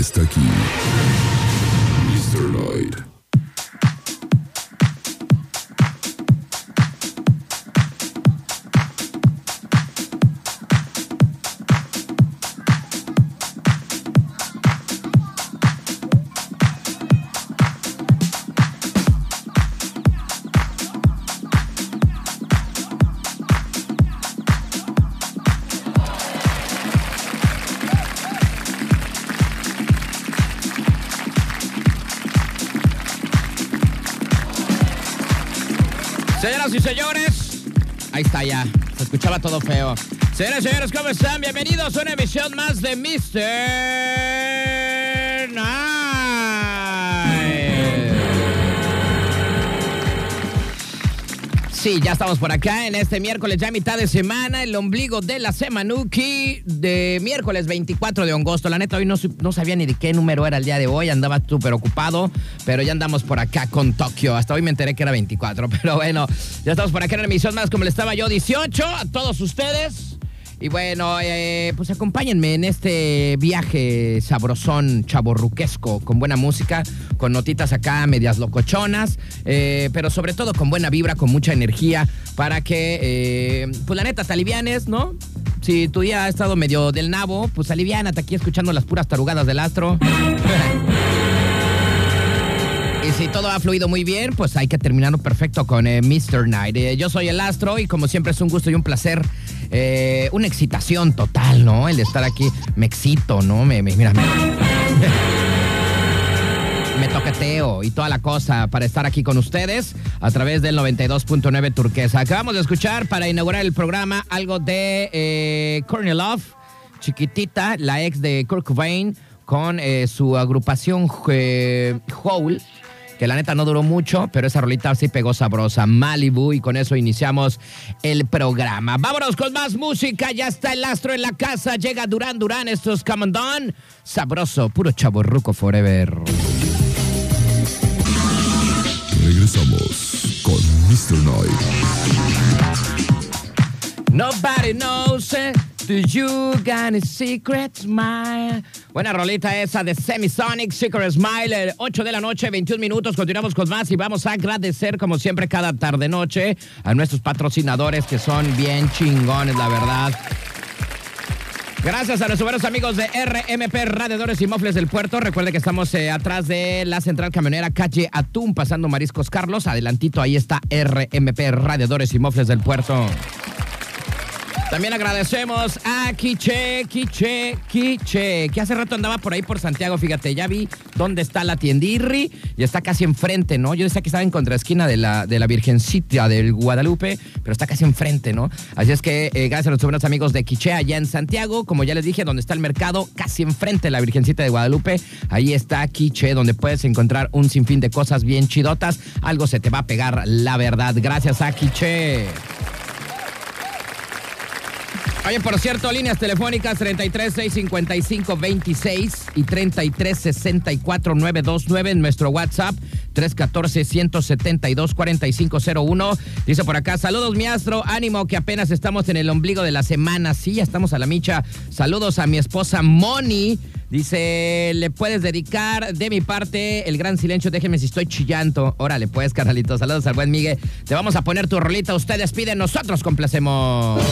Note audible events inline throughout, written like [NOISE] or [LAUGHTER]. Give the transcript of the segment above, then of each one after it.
está aquí. Mr. Light. Ahí está ya. Se escuchaba todo feo. Señoras y señores, ¿cómo están? Bienvenidos a una emisión más de Mr. Sí, ya estamos por acá en este miércoles, ya mitad de semana, el ombligo de la Semanuki de miércoles 24 de agosto. La neta, hoy no, no sabía ni de qué número era el día de hoy, andaba súper ocupado, pero ya andamos por acá con Tokio. Hasta hoy me enteré que era 24, [LAUGHS] pero bueno, ya estamos por acá en la emisión más como le estaba yo, 18, a todos ustedes. Y bueno, eh, pues acompáñenme en este viaje sabrosón, chaborruquesco, con buena música, con notitas acá medias locochonas, eh, pero sobre todo con buena vibra, con mucha energía, para que, eh, pues la neta, te alivianes, ¿no? Si tu día ha estado medio del nabo, pues aliviánate aquí escuchando las puras tarugadas del astro. [LAUGHS] Y si todo ha fluido muy bien, pues hay que terminarlo perfecto con Mr. Night. Yo soy el Astro y como siempre es un gusto y un placer, eh, una excitación total, ¿no? El estar aquí, me excito, ¿no? Me, mira, [LAUGHS] me, toqueteo y toda la cosa para estar aquí con ustedes a través del 92.9 Turquesa. Acabamos de escuchar para inaugurar el programa algo de eh, Love, chiquitita, la ex de Kurt Cobain, con eh, su agrupación eh, Hole que la neta no duró mucho, pero esa rolita sí pegó sabrosa. Malibu, y con eso iniciamos el programa. Vámonos con más música. Ya está el astro en la casa. Llega Durán Durán. Esto es Come on Down. Sabroso, puro chaborruco forever. Regresamos con Mr. Night. Nobody knows it. Do you got any secret smile? Buena rolita esa de Semisonic, Secret Smile, el 8 de la noche, 21 minutos. Continuamos con más y vamos a agradecer, como siempre, cada tarde-noche a nuestros patrocinadores que son bien chingones, la verdad. Gracias a nuestros buenos amigos de RMP Radiadores y Mofles del Puerto. Recuerde que estamos eh, atrás de la central camionera calle Atún, pasando Mariscos Carlos. Adelantito, ahí está RMP Radiadores y Mofles del Puerto. También agradecemos a Quiche, Quiche, Quiche, que hace rato andaba por ahí por Santiago, fíjate, ya vi dónde está la tiendirri y está casi enfrente, ¿no? Yo decía que estaba en contraesquina de la, de la Virgencita del Guadalupe, pero está casi enfrente, ¿no? Así es que eh, gracias a nuestros buenos amigos de Quiche allá en Santiago, como ya les dije, donde está el mercado, casi enfrente de la Virgencita de Guadalupe, ahí está Quiche, donde puedes encontrar un sinfín de cosas bien chidotas, algo se te va a pegar, la verdad. Gracias a Quiche. Oye, por cierto, líneas telefónicas 33 655 26 y 33 64 929 en nuestro WhatsApp 314 172 4501. Dice por acá, saludos mi astro, ánimo que apenas estamos en el ombligo de la semana. Sí, ya estamos a la micha. Saludos a mi esposa Moni. Dice, le puedes dedicar de mi parte el gran silencio. Déjenme si estoy chillando. Órale, pues, carnalito. Saludos al buen Miguel. Te vamos a poner tu rolita. Ustedes piden, nosotros complacemos.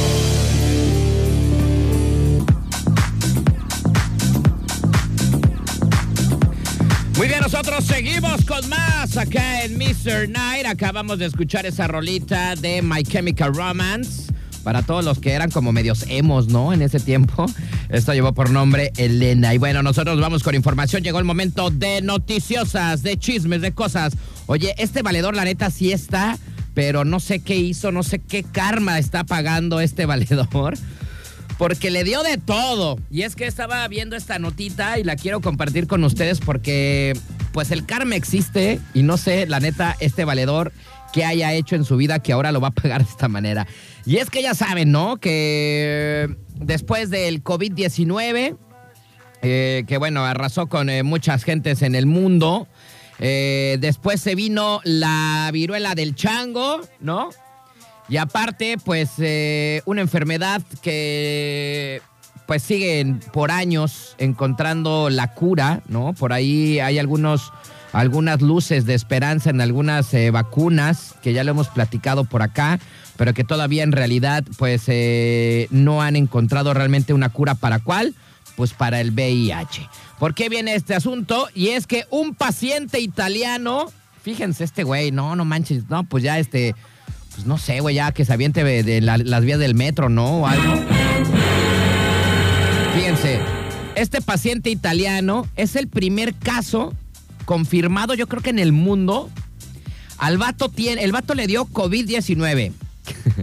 Nosotros seguimos con más acá en Mr. Night. Acabamos de escuchar esa rolita de My Chemical Romance. Para todos los que eran como medios emos, ¿no? En ese tiempo. Esto llevó por nombre Elena. Y bueno, nosotros vamos con información. Llegó el momento de noticiosas, de chismes, de cosas. Oye, este valedor, la neta, sí está, pero no sé qué hizo, no sé qué karma está pagando este valedor porque le dio de todo. Y es que estaba viendo esta notita y la quiero compartir con ustedes porque pues el karma existe y no sé, la neta, este valedor que haya hecho en su vida que ahora lo va a pagar [LAUGHS] de esta manera. Y es que ya saben, ¿no? Que después del COVID-19, eh, que bueno, arrasó con eh, muchas gentes en el mundo, eh, después se vino la viruela del chango, ¿no? Y aparte, pues, una enfermedad que pues siguen por años encontrando la cura, ¿no? Por ahí hay algunos, algunas luces de esperanza en algunas eh, vacunas que ya lo hemos platicado por acá, pero que todavía en realidad pues eh, no han encontrado realmente una cura para cuál, pues para el VIH. ¿Por qué viene este asunto? Y es que un paciente italiano, fíjense este güey, no, no manches, no, pues ya este, pues no sé, güey, ya que se aviente de, las vías del metro, ¿no? O algo. Fíjense, este paciente italiano es el primer caso confirmado, yo creo que en el mundo. Al el vato le dio COVID-19.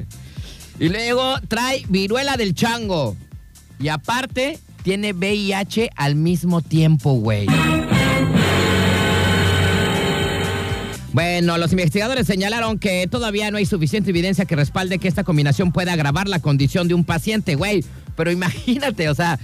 [LAUGHS] y luego trae viruela del chango. Y aparte, tiene VIH al mismo tiempo, güey. Bueno, los investigadores señalaron que todavía no hay suficiente evidencia que respalde que esta combinación pueda agravar la condición de un paciente, güey. Pero imagínate, o sea,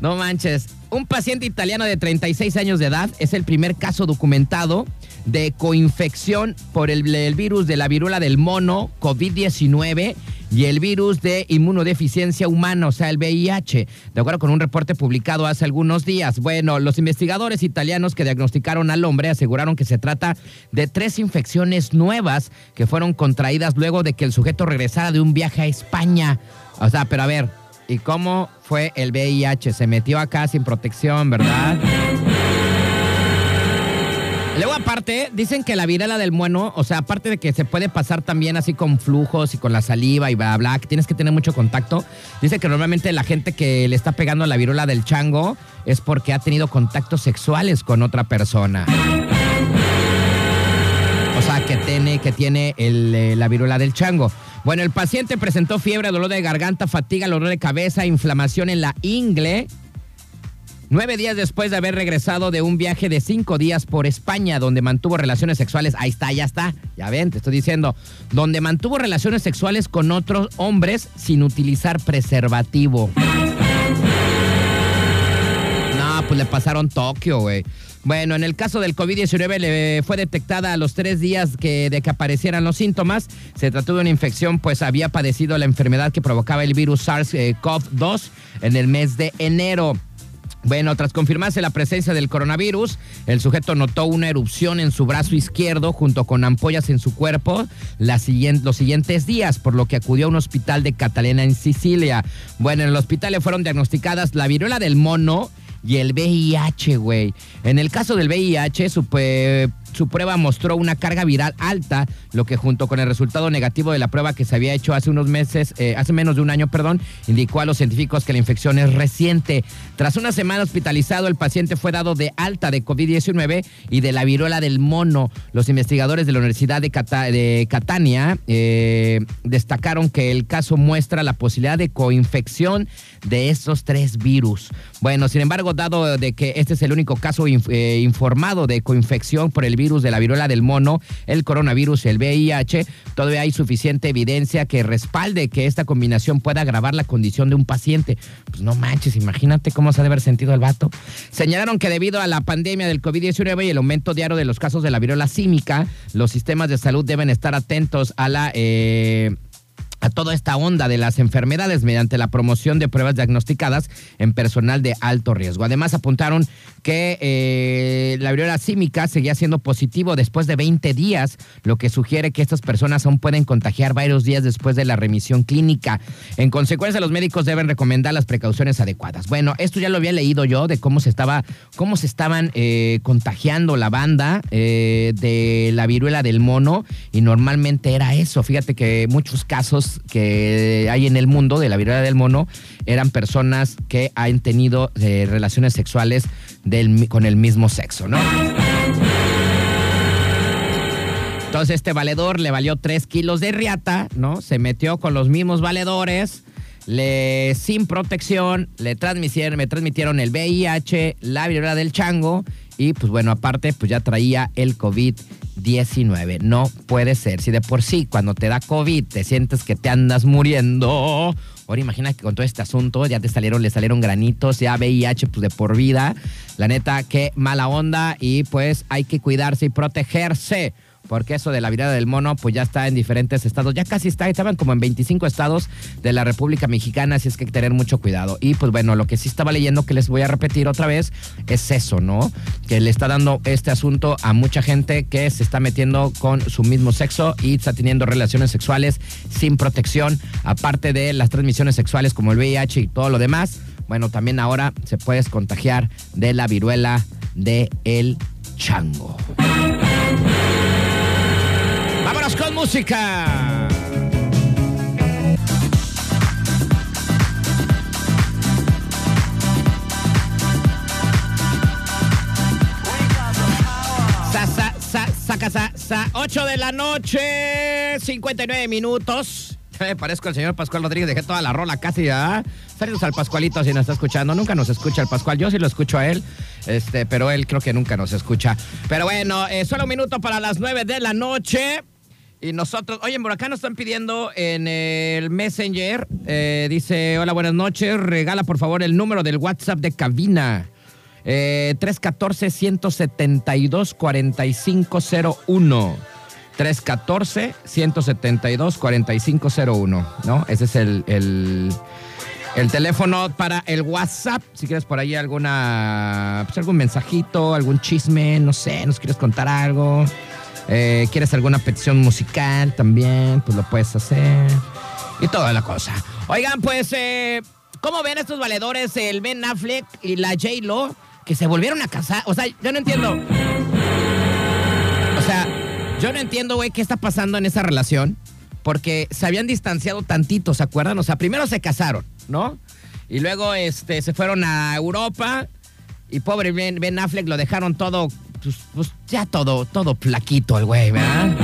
no manches. Un paciente italiano de 36 años de edad es el primer caso documentado de coinfección por el, virus de la viruela del mono, COVID-19, y el virus de inmunodeficiencia humana, o sea, el VIH, de acuerdo con un reporte publicado hace algunos días. Bueno, los investigadores italianos que diagnosticaron al hombre aseguraron que se trata de tres infecciones nuevas que fueron contraídas luego de que el sujeto regresara de un viaje a España. O sea, pero a ver, ¿y cómo fue el VIH? Se metió acá sin protección, ¿verdad? Luego, aparte, dicen que la viruela del mono, o sea, aparte de que se puede pasar también así con flujos y con la saliva y bla, bla, que tienes que tener mucho contacto. Dice que normalmente la gente que le está pegando la viruela del chango es porque ha tenido contactos sexuales con otra persona. O sea, que tiene, que tiene eh, la viruela del chango. Bueno, el paciente presentó fiebre, dolor de garganta, fatiga, dolor de cabeza, inflamación en la ingle Nueve días después de haber regresado de un viaje de cinco días por España, donde mantuvo relaciones sexuales, ahí está, ya está, ya ven, te estoy diciendo, donde mantuvo relaciones sexuales con otros hombres sin utilizar preservativo. Pues le pasaron Tokio, güey. Bueno, en el caso del COVID-19 le fue detectada a los tres días que, de que aparecieran los síntomas. Se trató de una infección, pues había padecido la enfermedad que provocaba el virus SARS-CoV-2 en el mes de enero. Bueno, tras confirmarse la presencia del coronavirus, el sujeto notó una erupción en su brazo izquierdo junto con ampollas en su cuerpo los siguientes días, por lo que acudió a un hospital de Catalina en Sicilia. Bueno, en el hospital le fueron diagnosticadas la viruela del mono y el VIH, güey. En el caso del VIH, su, su prueba mostró una carga viral alta, lo que junto con el resultado negativo de la prueba que se había hecho hace unos meses, eh, hace menos de un año, perdón, indicó a los científicos que la infección es reciente. Tras una semana hospitalizado, el paciente fue dado de alta de COVID-19 y de la viruela del mono. Los investigadores de la Universidad de, Catania eh, destacaron que el caso muestra la posibilidad de coinfección de estos tres virus. Bueno, sin embargo, dado de que este es el único caso eh, informado de coinfección por el virus de la viruela del mono, el coronavirus el VIH, todavía hay suficiente evidencia que respalde que esta combinación pueda agravar la condición de un paciente. Pues no manches, imagínate cómo se ha de haber sentido el vato. Señalaron que debido a la pandemia del COVID-19 y el aumento diario de los casos de la viruela símica, los sistemas de salud deben estar atentos a la... Eh, a toda esta onda de las enfermedades mediante la promoción de pruebas diagnosticadas en personal de alto riesgo. Además, apuntaron que eh, la viruela símica seguía siendo positivo después de 20 días, lo que sugiere que estas personas aún pueden contagiar varios días después de la remisión clínica. En consecuencia, los médicos deben recomendar las precauciones adecuadas. Bueno, esto ya lo había leído yo de cómo se estaba, cómo se estaban eh, contagiando la banda eh, de la viruela del mono y normalmente era eso. Fíjate que muchos casos que hay en el mundo de la viruela del mono eran personas que han tenido eh, relaciones sexuales con el mismo sexo, ¿no? Entonces este valedor le valió 3 kilos de riata, ¿no? Se metió con los mismos valedores, le, sin protección, le transmitieron, me transmitieron el VIH, la viruela del chango y pues bueno, aparte pues ya traía el COVID 19. No puede ser. Si de por sí cuando te da COVID te sientes que te andas muriendo. Ahora imagina que con todo este asunto ya te salieron, le salieron granitos, ya VIH pues de por vida. La neta, qué mala onda y pues hay que cuidarse y protegerse. Porque eso de la virada del mono pues ya está en diferentes estados, ya casi está, estaban como en 25 estados de la República Mexicana, así es que hay que tener mucho cuidado. Y pues bueno, lo que sí estaba leyendo que les voy a repetir otra vez es eso, ¿no? Que le está dando este asunto a mucha gente que se está metiendo con su mismo sexo y está teniendo relaciones sexuales sin protección, aparte de las transmisiones sexuales como el VIH y todo lo demás. Bueno, también ahora se puedes contagiar de la viruela de el chango. Música. Sa, sa, sa, saca, sa, sa, 8 de la noche, 59 minutos. Me parezco al señor Pascual Rodríguez, dejé toda la rola casi, ¿verdad? Saludos al Pascualito si nos está escuchando. Nunca nos escucha el Pascual, yo sí lo escucho a él, este, pero él creo que nunca nos escucha. Pero bueno, eh, solo un minuto para las 9 de la noche. Y nosotros, oye, por acá nos están pidiendo en el Messenger, eh, dice, hola, buenas noches, regala por favor el número del WhatsApp de cabina. Eh, 314-172-4501. 314-172-4501, ¿no? Ese es el, el, el teléfono para el WhatsApp. Si quieres por ahí alguna, pues algún mensajito, algún chisme, no sé, nos quieres contar algo. Eh, quieres alguna petición musical también, pues lo puedes hacer. Y toda la cosa. Oigan, pues, eh, ¿cómo ven estos valedores, el Ben Affleck y la J-Lo, que se volvieron a casar? O sea, yo no entiendo. O sea, yo no entiendo, güey, qué está pasando en esa relación. Porque se habían distanciado tantito, ¿se acuerdan? O sea, primero se casaron, ¿no? Y luego este, se fueron a Europa. Y pobre Ben, Ben Affleck lo dejaron todo, pues, pues, ya todo, todo flaquito el güey, ¿verdad?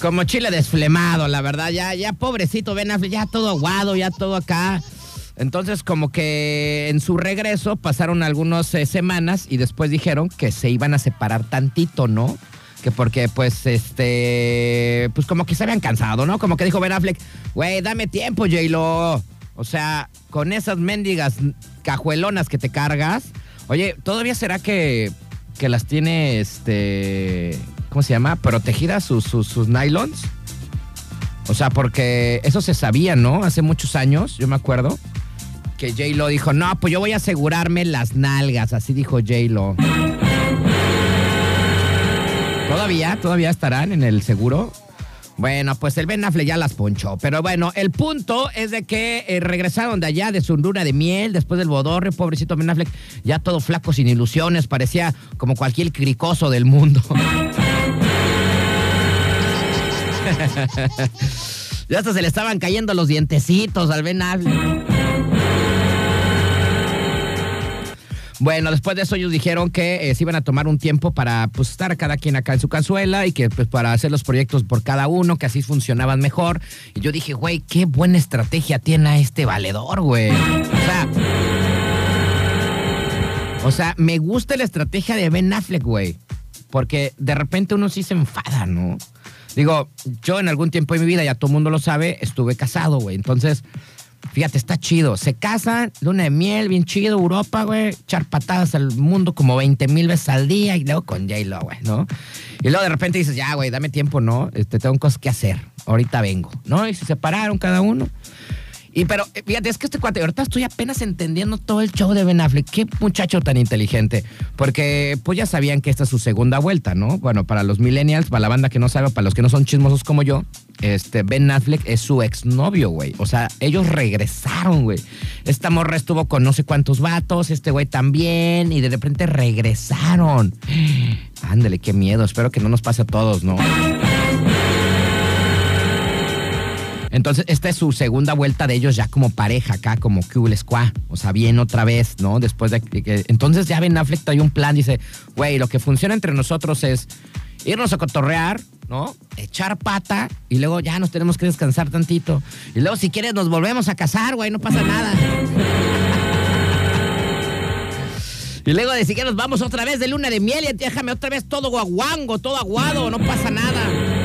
Como chile desflemado, la verdad, ya, ya pobrecito Ben Affleck, ya todo aguado, ya todo acá. Entonces, como que en su regreso pasaron algunas eh, semanas y después dijeron que se iban a separar tantito, ¿no? Que porque, pues, este. Pues como que se habían cansado, ¿no? Como que dijo Ben Affleck, güey, dame tiempo, J-Lo. O sea, con esas mendigas cajuelonas que te cargas. Oye, ¿todavía será que, que las tiene, este. ¿Cómo se llama? Protegidas sus, sus, sus nylons. O sea, porque eso se sabía, ¿no? Hace muchos años, yo me acuerdo que J-Lo dijo, no, pues yo voy a asegurarme las nalgas, así dijo J-Lo. ¿Todavía? ¿Todavía estarán en el seguro? Bueno, pues el Ben Affleck ya las ponchó. Pero bueno, el punto es de que eh, regresaron de allá de su luna de miel después del bodorrio, pobrecito Ben Affleck, ya todo flaco, sin ilusiones, parecía como cualquier cricoso del mundo. [LAUGHS] ya hasta se le estaban cayendo los dientecitos al Ben Affleck. Bueno, después de eso ellos dijeron que eh, se iban a tomar un tiempo para pues, estar cada quien acá en su cazuela y que pues, para hacer los proyectos por cada uno, que así funcionaban mejor. Y yo dije, güey, qué buena estrategia tiene este valedor, güey. O sea, o sea, me gusta la estrategia de Ben Affleck, güey. Porque de repente uno sí se enfada, ¿no? Digo, yo en algún tiempo de mi vida, ya todo el mundo lo sabe, estuve casado, güey. Entonces, Fíjate, está chido. Se casan, luna de miel, bien chido, Europa, güey. Echar patadas al mundo como 20 mil veces al día y luego con J-Lo, güey, ¿no? Y luego de repente dices, ya, güey, dame tiempo, ¿no? Este, tengo cosas que hacer. Ahorita vengo, ¿no? Y se separaron cada uno. Y pero, eh, fíjate, es que este cuate, ahorita estoy apenas entendiendo todo el show de Ben Affleck. Qué muchacho tan inteligente. Porque, pues ya sabían que esta es su segunda vuelta, ¿no? Bueno, para los millennials, para la banda que no sabe, para los que no son chismosos como yo, este, Ben Affleck es su exnovio, güey. O sea, ellos regresaron, güey. Esta morra estuvo con no sé cuántos vatos, este güey también, y de repente regresaron. [GASPS] Ándale, qué miedo. Espero que no nos pase a todos, ¿no? Entonces, esta es su segunda vuelta de ellos ya como pareja acá, como Cool Squad. O sea, bien otra vez, ¿no? Después de que. Entonces ya Ben Affleck trae un plan, dice, güey, lo que funciona entre nosotros es irnos a cotorrear, ¿no? Echar pata y luego ya nos tenemos que descansar tantito. Y luego, si quieres, nos volvemos a casar, güey, no pasa nada. Y luego de si quieres, vamos otra vez de luna de miel y déjame otra vez todo guaguango, todo aguado, no pasa nada.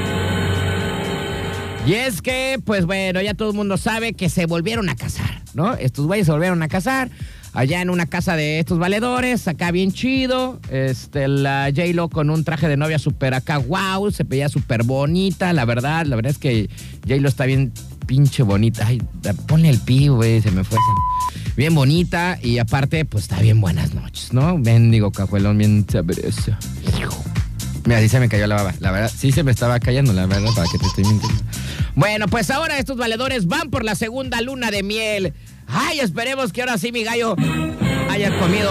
Y es que, pues bueno, ya todo el mundo sabe que se volvieron a casar, ¿no? Estos güeyes se volvieron a casar. allá en una casa de estos valedores, acá bien chido. Este, la J-Lo con un traje de novia súper acá, wow, se veía súper bonita, la verdad. La verdad es que J-Lo está bien pinche bonita. Ay, ponle el pi, güey, se me fue. Bien bonita y aparte, pues está bien buenas noches, ¿no? Bendigo cajuelón, bien sabroso. Mira, sí se me cayó la baba. La verdad, sí se me estaba cayendo, la verdad, para que te estoy mintiendo. Bueno, pues ahora estos valedores van por la segunda luna de miel. Ay, esperemos que ahora sí mi gallo haya comido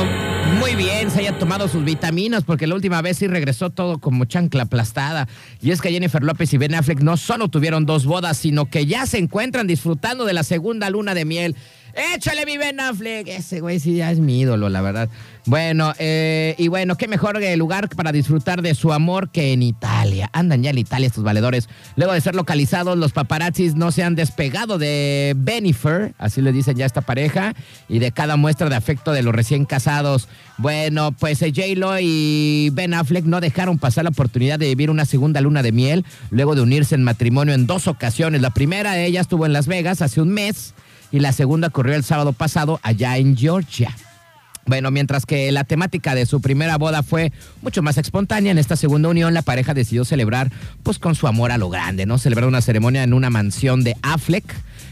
muy bien, se haya tomado sus vitaminas, porque la última vez sí regresó todo como chancla aplastada. Y es que Jennifer López y Ben Affleck no solo tuvieron dos bodas, sino que ya se encuentran disfrutando de la segunda luna de miel. Échale mi Ben Affleck. Ese güey sí ya es mi ídolo, la verdad. Bueno, eh, y bueno, qué mejor lugar para disfrutar de su amor que en Italia. Andan ya en Italia estos valedores. Luego de ser localizados, los paparazzis no se han despegado de Benifer, así le dicen ya esta pareja, y de cada muestra de afecto de los recién casados. Bueno, pues eh, J-Lo y Ben Affleck no dejaron pasar la oportunidad de vivir una segunda luna de miel, luego de unirse en matrimonio en dos ocasiones. La primera de ellas estuvo en Las Vegas hace un mes y la segunda ocurrió el sábado pasado allá en Georgia. Bueno, mientras que la temática de su primera boda fue mucho más espontánea, en esta segunda unión la pareja decidió celebrar pues con su amor a lo grande, ¿no? Celebrar una ceremonia en una mansión de Affleck,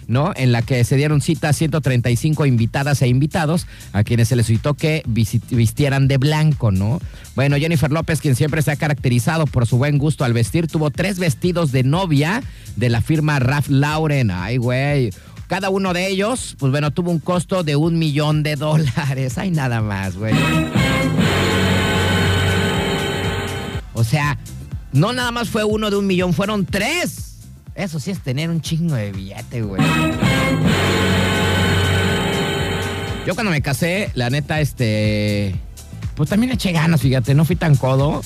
¿no? En la que se dieron cita a 135 invitadas e invitados a quienes se les citó que vistieran de blanco, ¿no? Bueno, Jennifer López, quien siempre se ha caracterizado por su buen gusto al vestir, tuvo tres vestidos de novia de la firma Ralph Lauren. Ay, güey. Cada uno de ellos, pues bueno, tuvo un costo de un millón de dólares. Hay nada más, güey. O sea, no nada más fue uno de un millón, fueron tres. Eso sí es tener un chingo de billete, güey. Yo cuando me casé, la neta, este. Pues también eché ganas, fíjate, no fui tan codo.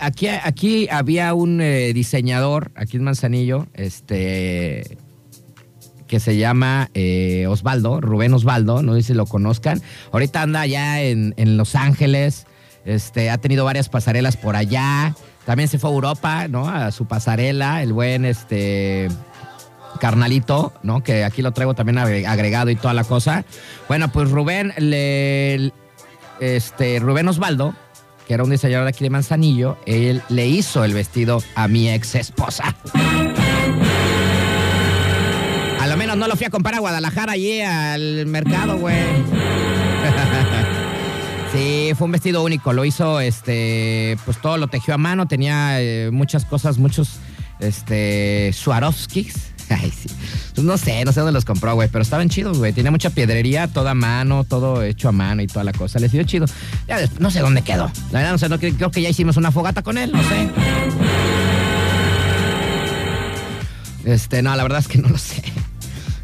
Aquí, aquí había un eh, diseñador, aquí en Manzanillo, este que se llama eh, Osvaldo, Rubén Osvaldo, no sé si lo conozcan. Ahorita anda allá en, Los Ángeles, este, ha tenido varias pasarelas por allá. También se fue a Europa, ¿no? A su pasarela, el buen este carnalito, ¿no? Que aquí lo traigo también agregado y toda la cosa. Bueno, pues Rubén, le, este, Rubén Osvaldo, que era un diseñador de aquí de Manzanillo, él le hizo el vestido a mi ex esposa no lo fui a comprar a Guadalajara allí al mercado, güey. [LAUGHS] Sí, fue un vestido único. Lo hizo, este, pues todo lo tejió a mano. Tenía eh, muchas cosas, muchos, este, Swarovskis. [LAUGHS] Ay, sí. Pues no sé, no sé dónde los compró, güey, pero estaban chidos, güey. Tenía mucha piedrería, toda a mano, todo hecho a mano y toda la cosa. Les dio chido. Ya no sé dónde quedó. La verdad, no sé, no, creo que ya hicimos una fogata con él, no sé. Este, no, la verdad es que no lo sé.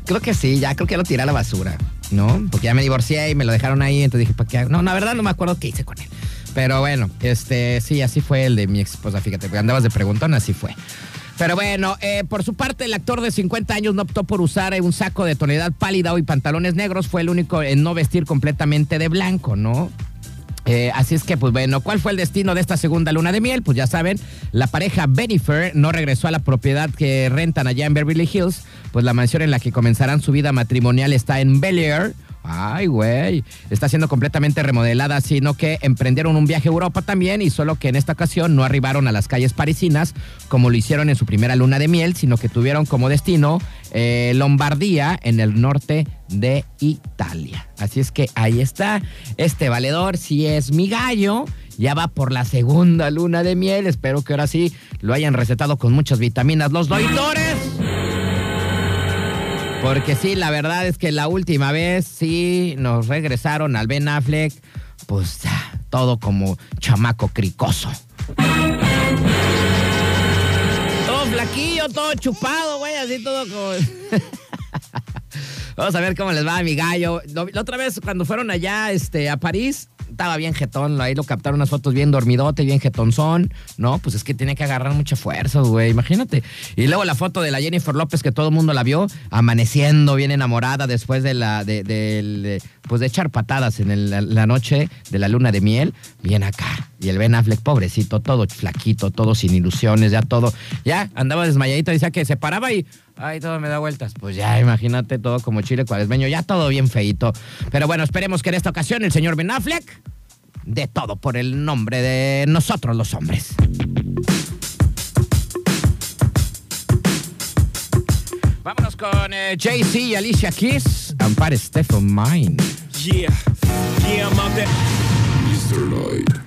Creo que sí, ya creo que lo tiré a la basura, ¿no? Porque ya me divorcié y me lo dejaron ahí, entonces dije, ¿para qué? No, la verdad no me acuerdo qué hice con él. Pero bueno, este, sí, así fue el de mi esposa, fíjate, andabas de preguntón, así fue. Pero bueno, eh, por su parte, el actor de 50 años no optó por usar un saco de tonalidad pálida y pantalones negros. Fue el único en no vestir completamente de blanco, ¿no? Eh, así es que, pues bueno, ¿cuál fue el destino de esta segunda luna de miel? Pues ya saben, la pareja Benifer no regresó a la propiedad que rentan allá en Beverly Hills, pues la mansión en la que comenzarán su vida matrimonial está en Bel Air, Ay, güey. Está siendo completamente remodelada, sino que emprendieron un viaje a Europa también y solo que en esta ocasión no arribaron a las calles parisinas como lo hicieron en su primera luna de miel, sino que tuvieron como destino eh, Lombardía en el norte de Italia. Así es que ahí está. Este valedor, si es mi gallo, ya va por la segunda luna de miel. Espero que ahora sí lo hayan recetado con muchas vitaminas los doidores. Porque sí, la verdad es que la última vez sí nos regresaron al Ben Affleck, pues todo como chamaco cricoso. Todo flaquillo, todo chupado, güey, así todo como... [LAUGHS] Vamos a ver cómo les va a mi gallo. La otra vez cuando fueron allá este, a París, estaba bien jetón, ahí lo captaron unas fotos bien dormidote, bien jetonzón, ¿no? Pues es que tiene que agarrar mucha fuerza, güey, imagínate. Y luego la foto de la Jennifer López que todo el mundo la vio amaneciendo bien enamorada después de la, de, pues de echar patadas en la noche de la luna de miel, bien acá Y el Ben Affleck, pobrecito, todo flaquito, todo sin ilusiones, ya todo. Ya andaba desmayadito, decía que se paraba y. Ay, todo me da vueltas. Pues ya, imagínate todo como chile cuaresmeño, ya todo bien feito. Pero bueno, esperemos que en esta ocasión el señor Ben Affleck de todo por el nombre de nosotros los hombres. Vámonos con eh, Jay-Z y Alicia Keys. Ampare Step of Mine. Yeah, yeah, I'm out there. Mr. Knight.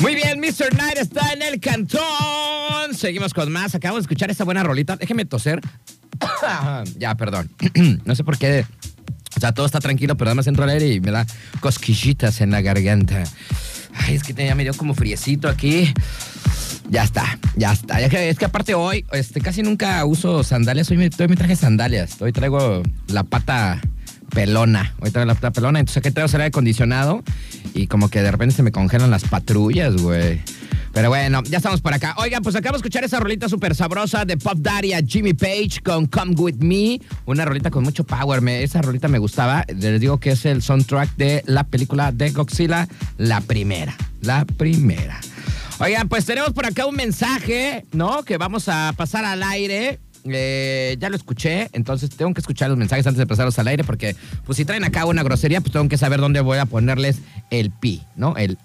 Muy bien, Mr. Knight está en el cantón. Seguimos con más. Acabamos de escuchar esta buena rolita. Déjeme toser. [COUGHS] ya, perdón. [COUGHS] no sé por qué. O sea, todo está tranquilo, pero además entro al aire y me da cosquillitas en la garganta. Ay, es que ya me dio como friecito aquí. Ya está, ya está. Es que aparte hoy, este, casi nunca uso sandalias. Hoy me traje sandalias. Hoy traigo la pata pelona. Traigo la pata pelona. Entonces aquí traigo aire acondicionado y como que de repente se me congelan las patrullas, güey. Pero bueno, ya estamos por acá. Oigan, pues acabo de escuchar esa rolita súper sabrosa de Pop Daddy a Jimmy Page con Come With Me. Una rolita con mucho power. Me- esa rolita me gustaba. Les digo que es el soundtrack de la película de Godzilla, la primera. La primera. Oigan, pues tenemos por acá un mensaje, ¿no? Que vamos a pasar al aire. Eh, ya lo escuché, entonces tengo que escuchar los mensajes antes de pasarlos al aire porque, pues si traen acá una grosería, pues tengo que saber dónde voy a ponerles el pi, ¿no? El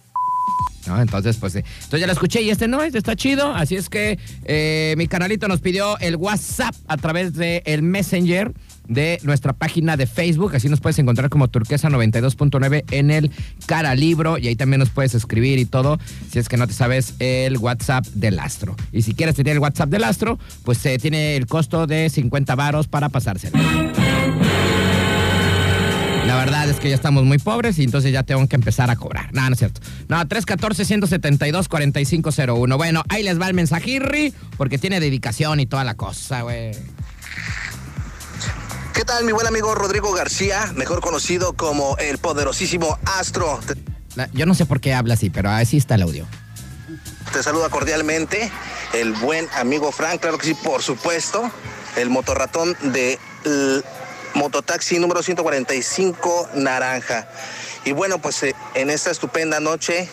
¿no? Entonces, pues, eh, entonces ya lo escuché y este no, este está chido. Así es que eh, mi canalito nos pidió el WhatsApp a través del el Messenger de nuestra página de Facebook. Así nos puedes encontrar como Turquesa 92.9 en el cara libro y ahí también nos puedes escribir y todo si es que no te sabes el WhatsApp del Astro. Y si quieres tener el WhatsApp del Astro, pues eh, tiene el costo de 50 varos para pasárselo. La verdad es que ya estamos muy pobres y entonces ya tengo que empezar a cobrar. No, no es cierto. No, 314-172-4501. Bueno, ahí les va el mensajirri porque tiene dedicación y toda la cosa, güey. ¿Qué tal, mi buen amigo Rodrigo García, mejor conocido como el poderosísimo Astro? Yo no sé por qué habla así, pero así está el audio. te saluda cordialmente el buen amigo Frank, claro que sí, por supuesto, el motorratón de Mototaxi número 145 Naranja. Y bueno, pues eh, en esta estupenda noche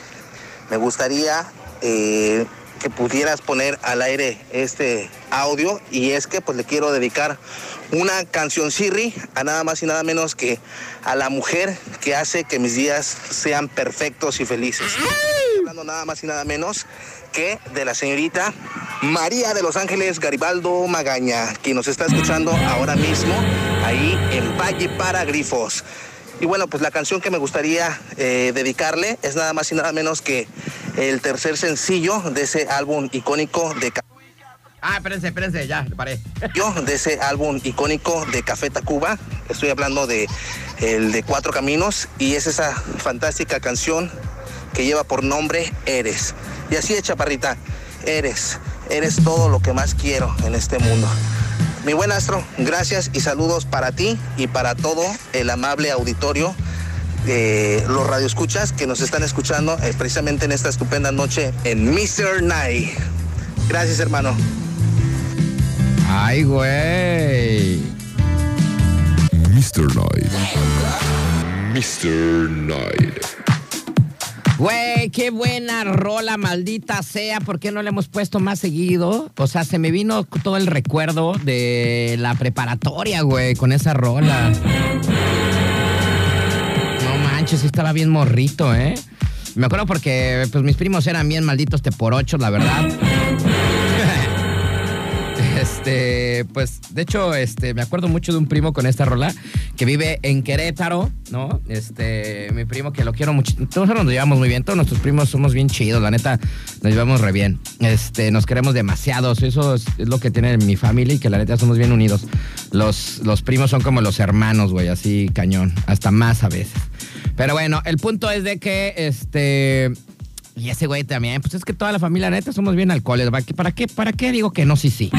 me gustaría eh, que pudieras poner al aire este audio y es que pues le quiero dedicar una canción Sirri a nada más y nada menos que a la mujer que hace que mis días sean perfectos y felices. Hablando nada más y nada menos que de la señorita María de Los Ángeles Garibaldo Magaña, quien nos está escuchando ahora mismo ahí en Valle para Grifos. Y bueno, pues la canción que me gustaría eh, dedicarle es nada más y nada menos que el tercer sencillo de ese álbum icónico de Ah, espérense, espérense, ya, paré. yo, de ese álbum icónico de Café Tacuba. Estoy hablando de el de Cuatro Caminos y es esa fantástica canción que lleva por nombre Eres. Y así es, chaparrita, eres, eres todo lo que más quiero en este mundo. Mi buen astro, gracias y saludos para ti y para todo el amable auditorio, eh, los radioescuchas que nos están escuchando eh, precisamente en esta estupenda noche en Mr. Night. Gracias, hermano. Ay, güey. Mr. Knight. Mr. Knight. Güey, qué buena rola, maldita sea. ¿Por qué no la hemos puesto más seguido? O sea, se me vino todo el recuerdo de la preparatoria, güey, con esa rola. No manches, sí estaba bien morrito, ¿eh? Me acuerdo porque pues mis primos eran bien malditos te por ocho, la verdad. Este, pues, de hecho, este, me acuerdo mucho de un primo con esta rola que vive en Querétaro, ¿no? Este, mi primo que lo quiero mucho. Todos nos llevamos muy bien, todos nuestros primos somos bien chidos, la neta, nos llevamos re bien. Este, nos queremos demasiado, eso es, lo que tiene mi familia y que la neta somos bien unidos. Los, los primos son como los hermanos, güey, así cañón, hasta más a veces. Pero bueno, el punto es de que, este, y ese güey también, pues es que toda la familia neta somos bien alcoholes. ¿Para qué, para qué, para qué digo que no? Sí, sí.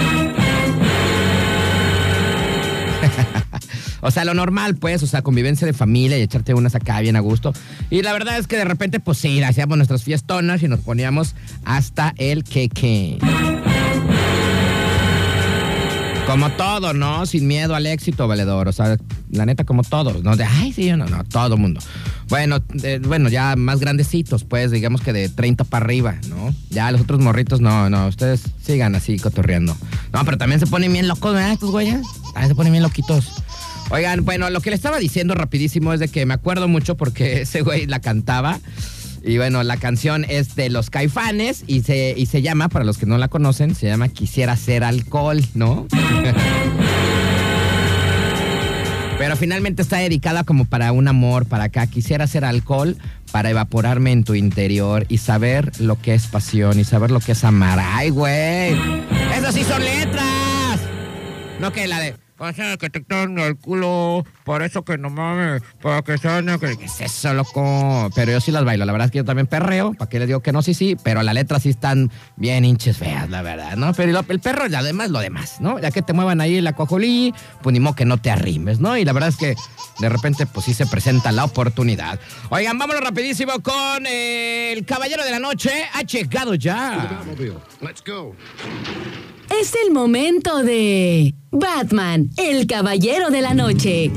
O sea, lo normal, pues, o sea, convivencia de familia y echarte unas acá bien a gusto. Y la verdad es que de repente, pues sí, hacíamos nuestras fiestonas y nos poníamos hasta el queque. Como todo, ¿no? Sin miedo al éxito, valedor. O sea, la neta, como todos, ¿no? De, ay, sí, no, no, todo mundo. Bueno, bueno, ya más grandecitos, pues, digamos que de 30 para arriba, ¿no? Ya los otros morritos, no, no, ustedes sigan así cotorreando. No, pero también se ponen bien locos, ¿verdad? Estos güeyes. También se ponen bien loquitos. Oigan, bueno, lo que le estaba diciendo rapidísimo es de que me acuerdo mucho porque [LAUGHS] ese güey la cantaba. Y bueno, la canción es de los caifanes y se, y se llama, para los que no la conocen, se llama Quisiera ser alcohol, ¿no? [LAUGHS] Pero finalmente está dedicada como para un amor, para acá. Quisiera ser alcohol para evaporarme en tu interior y saber lo que es pasión y saber lo que es amar. ¡Ay, güey! ¡Esas sí son letras! No que la de... O sea, que te están el culo, por eso que no mames, para que sean... ¿Qué es eso, loco? Pero yo sí las bailo, la verdad es que yo también perreo, ¿para qué les digo que no? Sí, sí, pero las letras sí están bien hinches feas, la verdad, ¿no? Pero lo- el perro, y además, lo demás, ¿no? Ya que te muevan ahí la cojolí, pues ni modo que no te arrimes, ¿no? Y la verdad es que de repente, pues sí se presenta la oportunidad. Oigan, vámonos rapidísimo con eh, el caballero de la noche, ha llegado ya. Let's go. Es el momento de Batman, el Caballero de la Noche.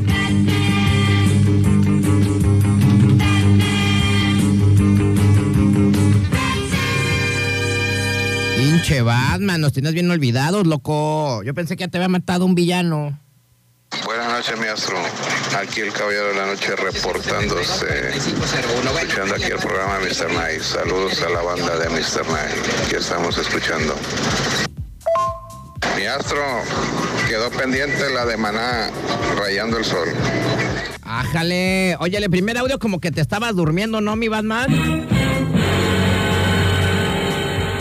Pinche Batman, nos tienes bien olvidados, loco. Yo pensé que ya te había matado un villano. Buenas noches, maestro. Aquí el caballero de la noche reportándose, escuchando aquí el programa de Mr. Night. Saludos a la banda de Mr. Night que estamos escuchando. Mi astro quedó pendiente la de Maná rayando el sol. Ájale. Oye, el primer audio como que te estabas durmiendo, ¿no, mi Batman?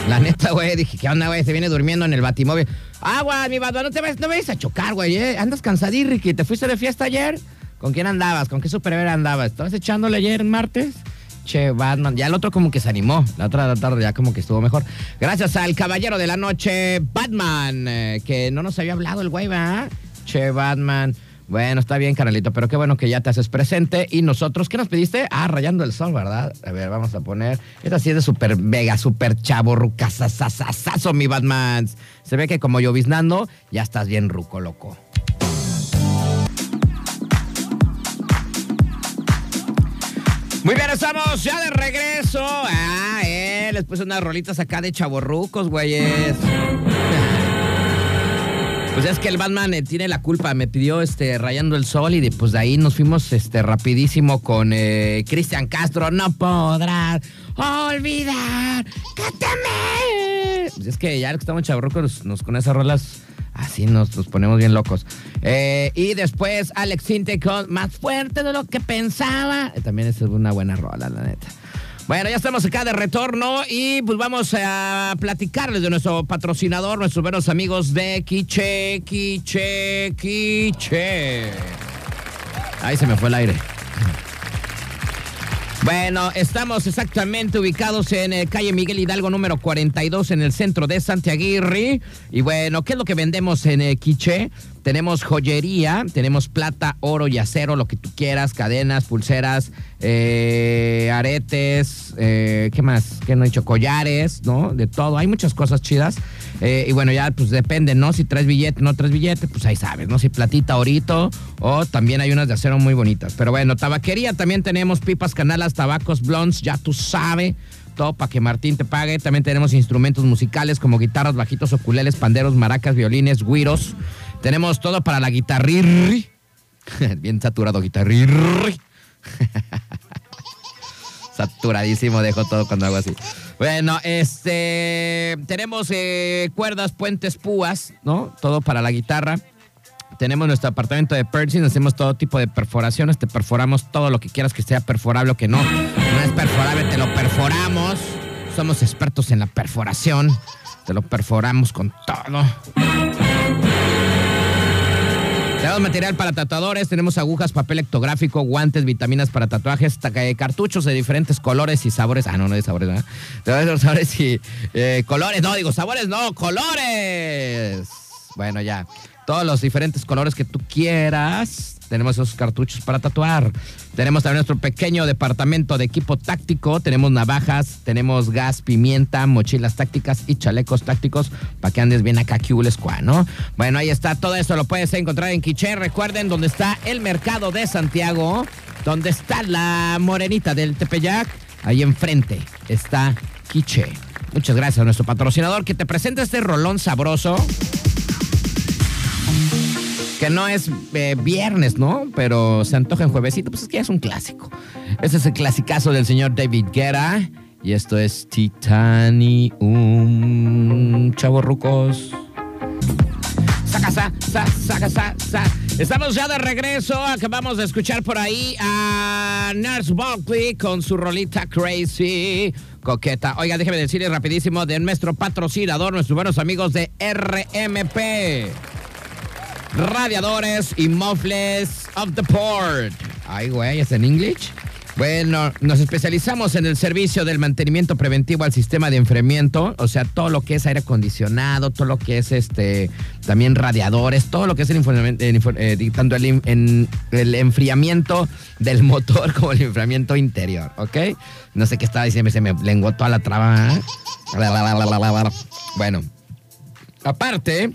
La neta, güey, dije, ¿qué onda, güey? Se viene durmiendo en el batimóvil. Agua, mi Batman, no te vayas, no vayas a chocar, güey, ¿eh? Andas cansadí, Ricky. ¿Te fuiste de fiesta ayer? ¿Con quién andabas? ¿Con qué superhéroe andabas? ¿Estabas echándole ayer en martes? Che, Batman. Ya el otro como que se animó. La otra tarde ya como que estuvo mejor. Gracias al caballero de la noche, Batman. eh, que no nos había hablado el güey, ¿verdad? Che, Batman. Bueno, está bien, canalito, pero qué bueno que ya te haces presente. Y nosotros, ¿qué nos pediste? Ah, rayando el sol, ¿verdad? A ver, vamos a poner. Esta sí es de super mega, super chavo, rucasasasasazo, mi Batman. Se ve que como lloviznando, ya estás bien ruco, loco. Muy bien, estamos ya de regreso. Ah, eh, les puse unas rolitas acá de chavorrucos, güeyes. Pues es que el Batman eh, tiene la culpa, me pidió este Rayando el Sol y de, pues de ahí nos fuimos este rapidísimo con eh, Cristian Castro. No podrás olvidar que. Pues es que ya que estamos chavorrucos nos, nos con esas rolas así nos, nos ponemos bien locos. Eh, y después Alex Sinte Más fuerte de lo que pensaba. Eh, También es una buena rola, la neta. Bueno, ya estamos acá de retorno y pues vamos a platicarles de nuestro patrocinador, nuestros buenos amigos de Quiche, Quiche, Quiche. Ahí se me fue el aire. Bueno, estamos exactamente ubicados en eh, calle Miguel Hidalgo número 42 en el centro de Santiaguirri. Y bueno, ¿qué es lo que vendemos en eh, Quiche? Tenemos joyería, tenemos plata, oro y acero, lo que tú quieras, cadenas, pulseras, eh, aretes, eh, ¿qué más? ¿Qué no he dicho? Collares, ¿no? De todo. Hay muchas cosas chidas. Eh, y bueno, ya pues depende, ¿no? Si traes billete, no traes billete, pues ahí sabes, ¿no? Si platita, orito, o también hay unas de acero muy bonitas. Pero bueno, tabaquería también tenemos pipas, canalas, tabacos, blondes, ya tú sabes. Todo para que Martín te pague. También tenemos instrumentos musicales como guitarras, bajitos, okuleles, panderos, maracas, violines, güiros. Tenemos todo para la guitarrirri. [LAUGHS] Bien saturado, guitarrirri. [LAUGHS] Saturadísimo dejo todo cuando hago así. Bueno, este. Tenemos eh, cuerdas, puentes, púas, ¿no? Todo para la guitarra. Tenemos nuestro apartamento de piercing, hacemos todo tipo de perforaciones, te perforamos todo lo que quieras que sea perforable o que no. No es perforable, te lo perforamos. Somos expertos en la perforación. Te lo perforamos con todo. Tenemos material para tatuadores, tenemos agujas, papel ectográfico, guantes, vitaminas para tatuajes, ta- eh, cartuchos de diferentes colores y sabores. Ah, no, no de sabores, ¿verdad? De sabores y eh, colores, no, digo sabores, no, colores. Bueno, ya. Todos los diferentes colores que tú quieras. tenemos esos cartuchos para tatuar. Tenemos también nuestro pequeño departamento de equipo táctico. Tenemos navajas, tenemos gas, pimienta, mochilas tácticas y chalecos tácticos para que andes bien acá, Squad, ¿no? Bueno, ahí está. Todo eso lo puedes encontrar en Quiché. Recuerden donde está el mercado de Santiago, donde está la morenita del Tepeyac. Ahí enfrente está Quiche. Muchas gracias a nuestro patrocinador que te presenta este rolón sabroso. Que no es eh, viernes, ¿no? Pero se antoja en juevesito, pues es que es un clásico. Este es el clasicazo del señor David Guerra. Y esto es Titanium. Chavos rucos. Saca, sa, sa, saca, sa, sa. Estamos ya de regreso. Acabamos de escuchar por ahí a Nurse Buckley con su rolita Crazy Coqueta. Oiga, déjeme decirle rapidísimo de nuestro patrocinador, nuestros buenos amigos de RMP. Radiadores y muffles of the port. Ay, güey, ¿es en English? Bueno, nos especializamos en el servicio del mantenimiento preventivo al sistema de enfriamiento, o sea, todo lo que es aire acondicionado, todo lo que es este también radiadores, todo lo que es el, eh, tanto el, en, el enfriamiento del motor [LAUGHS] como el enfriamiento interior, ¿ok? No sé qué estaba diciendo, se me lenguó toda la traba. ¿eh? Bueno, aparte,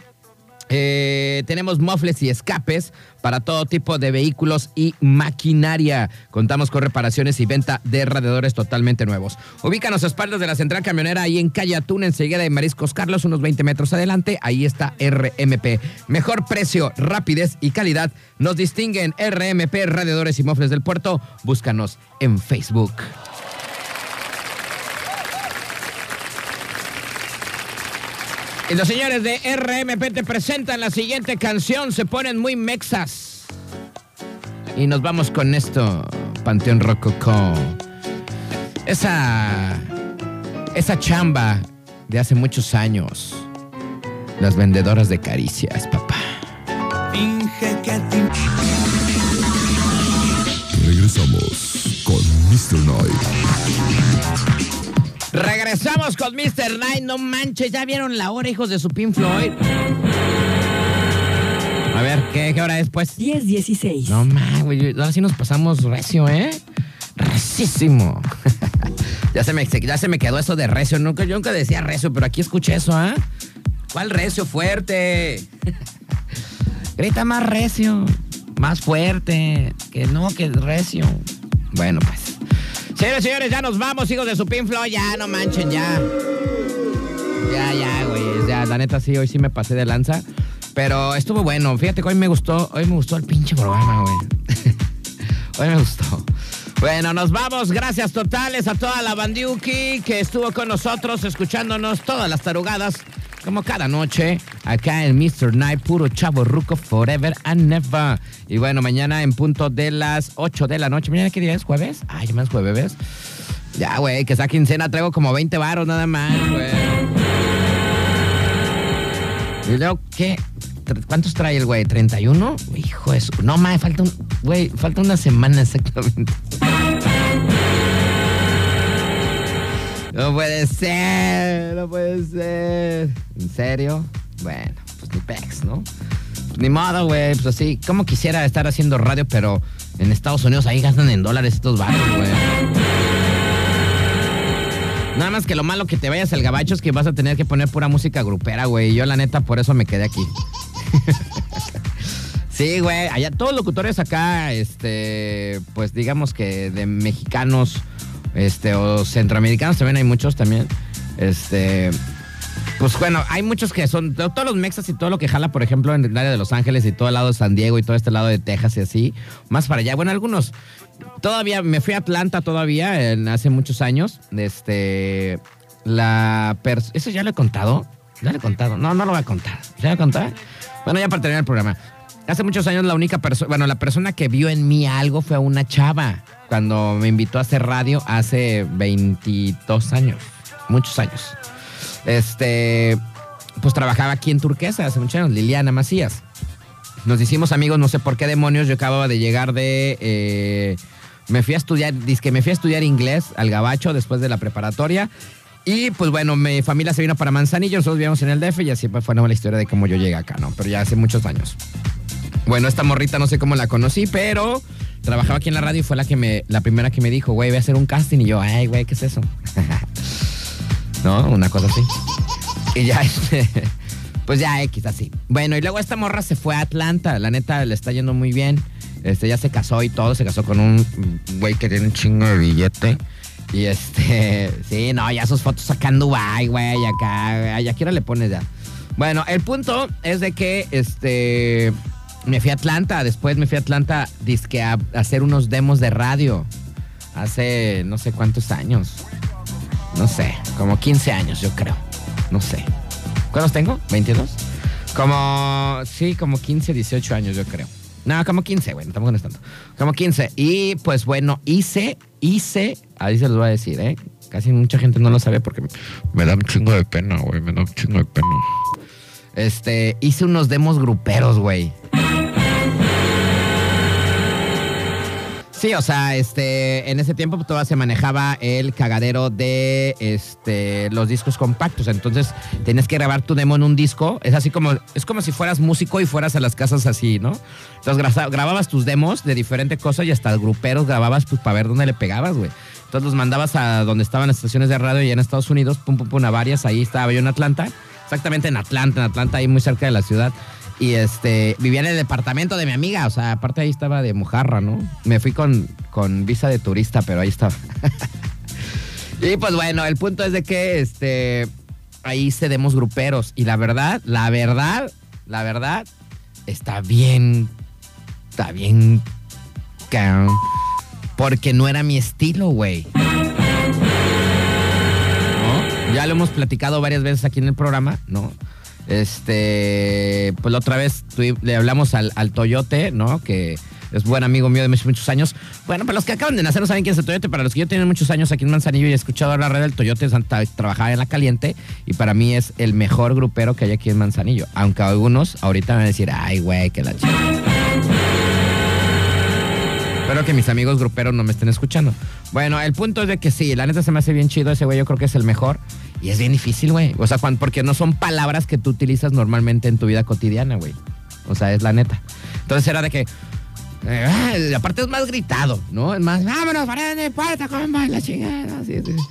eh, tenemos mofles y escapes para todo tipo de vehículos y maquinaria. Contamos con reparaciones y venta de radiadores totalmente nuevos. Ubícanos a espaldas de la central camionera ahí en Calle Atún, enseguida de Mariscos Carlos, unos 20 metros adelante. Ahí está RMP. Mejor precio, rapidez y calidad nos distinguen RMP Radiadores y Mofles del Puerto. Búscanos en Facebook. Y los señores de RMP te presentan la siguiente canción. Se ponen muy mexas. Y nos vamos con esto, Panteón Rococó. Esa. Esa chamba de hace muchos años. Las vendedoras de caricias, papá. Finge que te Regresamos con Mr. Night. Regresamos con Mr. Night. No manches, ya vieron la hora, hijos de su Pink Floyd. A ver, ¿qué, qué hora es, pues? 10-16. No mames, güey. Ahora sí nos pasamos recio, ¿eh? Recísimo. [LAUGHS] ya, se me, ya se me quedó eso de recio. Nunca, yo nunca decía recio, pero aquí escuché eso, ¿ah? ¿Cuál recio? Fuerte. [LAUGHS] Grita más recio. Más fuerte. Que no, que recio. Bueno, pues. Señores, señores, ya nos vamos, hijos de su Pink Floyd. Ya, no manchen, ya. Ya, ya, güey. La neta sí, hoy sí me pasé de lanza. Pero estuvo bueno. Fíjate que hoy me gustó, hoy me gustó el pinche programa, güey. [LAUGHS] hoy me gustó. Bueno, nos vamos. Gracias totales a toda la bandiuki que estuvo con nosotros, escuchándonos todas las tarugadas, como cada noche, acá en Mr. Night, puro chavo ruco forever and never. Y bueno, mañana en punto de las 8 de la noche. ¿Mañana qué día es? ¿Jueves? Ay, más jueves. Ya, güey, que esa quincena traigo como 20 varos nada más, güey. Y luego, ¿qué? ¿Cuántos trae el güey? ¿31? Hijo de su... No, mames, falta un... Güey, falta una semana [LAUGHS] exactamente. No puede ser, no puede ser. ¿En serio? Bueno, pues ni pex, ¿no? Pues ni modo, güey, pues así. Como quisiera estar haciendo radio, pero en Estados Unidos ahí gastan en dólares estos barcos, güey. Nada más que lo malo que te vayas al gabacho es que vas a tener que poner pura música grupera, güey. Yo, la neta, por eso me quedé aquí. [LAUGHS] sí, güey. Allá todos los locutores acá, este, pues digamos que de mexicanos, este, o centroamericanos también hay muchos también. Este, pues bueno, hay muchos que son, todos los mexas y todo lo que jala, por ejemplo, en el área de Los Ángeles y todo el lado de San Diego y todo este lado de Texas y así, más para allá. Bueno, algunos, todavía, me fui a Atlanta todavía, en- hace muchos años. Este, la, ¿eso ya lo he contado? Ya lo he contado. No, no lo voy a contar. ¿Ya lo he contado? Bueno, ya para terminar el programa. Hace muchos años la única persona, bueno, la persona que vio en mí algo fue una chava. Cuando me invitó a hacer radio hace 22 años. Muchos años. Este, pues trabajaba aquí en Turquesa hace muchos años, Liliana Macías. Nos hicimos amigos, no sé por qué demonios, yo acababa de llegar de... eh, me fui a estudiar, que me fui a estudiar inglés al Gabacho después de la preparatoria. Y pues bueno, mi familia se vino para Manzanillo, nosotros vivíamos en el DF y así pues fue la historia de cómo yo llegué acá, ¿no? Pero ya hace muchos años. Bueno, esta morrita no sé cómo la conocí, pero trabajaba aquí en la radio y fue la que me, la primera que me dijo, güey, voy a hacer un casting. Y yo, ay, güey, ¿qué es eso? [LAUGHS] ¿No? Una cosa así. Y ya, [LAUGHS] este, pues ya X, así. Bueno, y luego esta morra se fue a Atlanta. La neta, le está yendo muy bien. Este, ya se casó y todo. Se casó con un güey que tiene un chingo de billete. Y este, [LAUGHS] sí, no, ya sus fotos acá en Dubai, güey, acá, güey, ¿a le pones ya? Bueno, el punto es de que, este, me fui a Atlanta, después me fui a Atlanta, disque a, hacer unos demos de radio. Hace no sé cuántos años. No sé, como 15 años, yo creo. No sé. ¿Cuántos tengo? ¿22? Como, sí, como 15, 18 años, yo creo. No, como 15, güey, no tampoco no es tanto. Como 15. Y pues bueno, hice, hice, ahí se los voy a decir, ¿eh? Casi mucha gente no lo sabe porque me da un chingo de pena, güey, me da un chingo de pena. Este, hice unos demos gruperos, güey. Sí, o sea, este, en ese tiempo todavía se manejaba el cagadero de este, los discos compactos. Entonces, tenías que grabar tu demo en un disco. Es así como, es como si fueras músico y fueras a las casas así, ¿no? Entonces gra- grababas tus demos de diferentes cosas y hasta gruperos grababas pues para ver dónde le pegabas, güey. Entonces los mandabas a donde estaban las estaciones de radio y en Estados Unidos, pum, pum, pum, a varias. Ahí estaba yo en Atlanta. Exactamente en Atlanta, en Atlanta, ahí muy cerca de la ciudad. Y este, vivía en el departamento de mi amiga, o sea, aparte ahí estaba de mojarra, ¿no? Me fui con, con visa de turista, pero ahí estaba. [LAUGHS] y pues bueno, el punto es de que este, ahí cedemos gruperos. Y la verdad, la verdad, la verdad, está bien, está bien, porque no era mi estilo, güey. ¿no? Ya lo hemos platicado varias veces aquí en el programa, ¿no? Este, pues la otra vez le hablamos al, al Toyote, ¿no? Que es buen amigo mío de muchos, años. Bueno, para los que acaban de nacer no saben quién es el Toyote, para los que yo tienen muchos años aquí en Manzanillo y he escuchado la red del Toyote, Santa, trabajaba en la caliente y para mí es el mejor grupero que hay aquí en Manzanillo. Aunque algunos ahorita van a decir, ay, güey, que la chica. Espero que mis amigos gruperos no me estén escuchando. Bueno, el punto es de que sí, la neta se me hace bien chido ese güey, yo creo que es el mejor. Y es bien difícil, güey. O sea, porque no son palabras que tú utilizas normalmente en tu vida cotidiana, güey. O sea, es la neta. Entonces era de que... eh, aparte es más gritado, ¿no? Es más, vámonos, para de puerta, compa, y la chingada. Entonces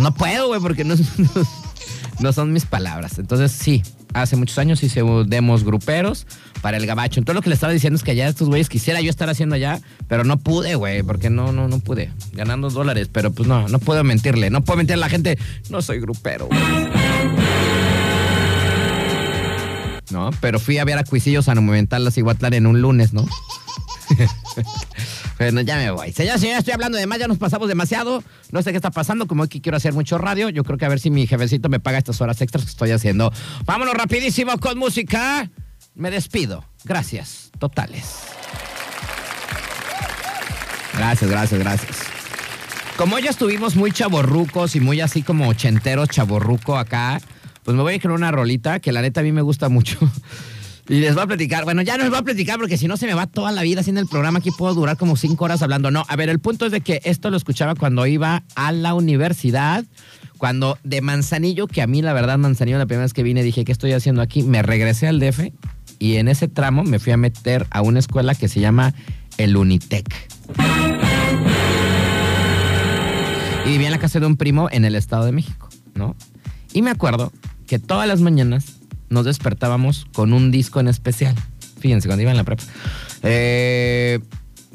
no puedo, güey, porque no, no, [LAUGHS] no son mis palabras. Entonces sí, hace muchos años hice demos gruperos para el gabacho. Entonces lo que le estaba diciendo es que allá estos güeyes quisiera yo estar haciendo allá, pero no pude, güey, porque no, no, no pude. Ganando dólares, pero pues no, no puedo mentirle. No puedo mentirle a la gente, no soy grupero. No, pero fui a ver a Cuisillos a Monumental Las Iguatlán en un lunes, ¿no? [LAUGHS] Bueno, ya me voy. Señora, señora, estoy hablando de más, ya nos pasamos demasiado. No sé qué está pasando, como aquí quiero hacer mucho radio. Yo creo que a ver si mi jefecito me paga estas horas extras que estoy haciendo. Vámonos rapidísimo con música. Me despido. Gracias, totales. Gracias, gracias, gracias. Como ya estuvimos muy chaborrucos y muy así como ochenteros chaborruco acá, pues me voy a ir con una rolita que la neta a mí me gusta mucho. [LAUGHS] Y les voy a platicar. Bueno, ya no les voy a platicar porque si no se me va toda la vida haciendo el programa. Aquí puedo durar como cinco horas hablando. No, a ver, el punto es de que esto lo escuchaba cuando iba a la universidad. Cuando de Manzanillo, que a mí la verdad Manzanillo la primera vez que vine dije, ¿qué estoy haciendo aquí? Me regresé al DF y en ese tramo me fui a meter a una escuela que se llama el Unitec. Y vivía en la casa de un primo en el Estado de México, ¿no? Y me acuerdo que todas las mañanas nos despertábamos con un disco en especial. Fíjense, cuando iba en la prepa. Eh,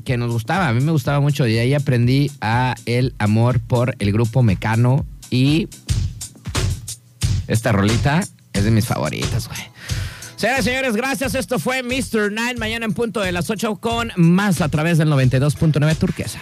que nos gustaba, a mí me gustaba mucho. Y ahí aprendí a el amor por el grupo Mecano. Y esta rolita es de mis favoritas, güey. Señoras señores, gracias. Esto fue Mr. Nine. Mañana en punto de las 8 con más a través del 92.9 Turquesa.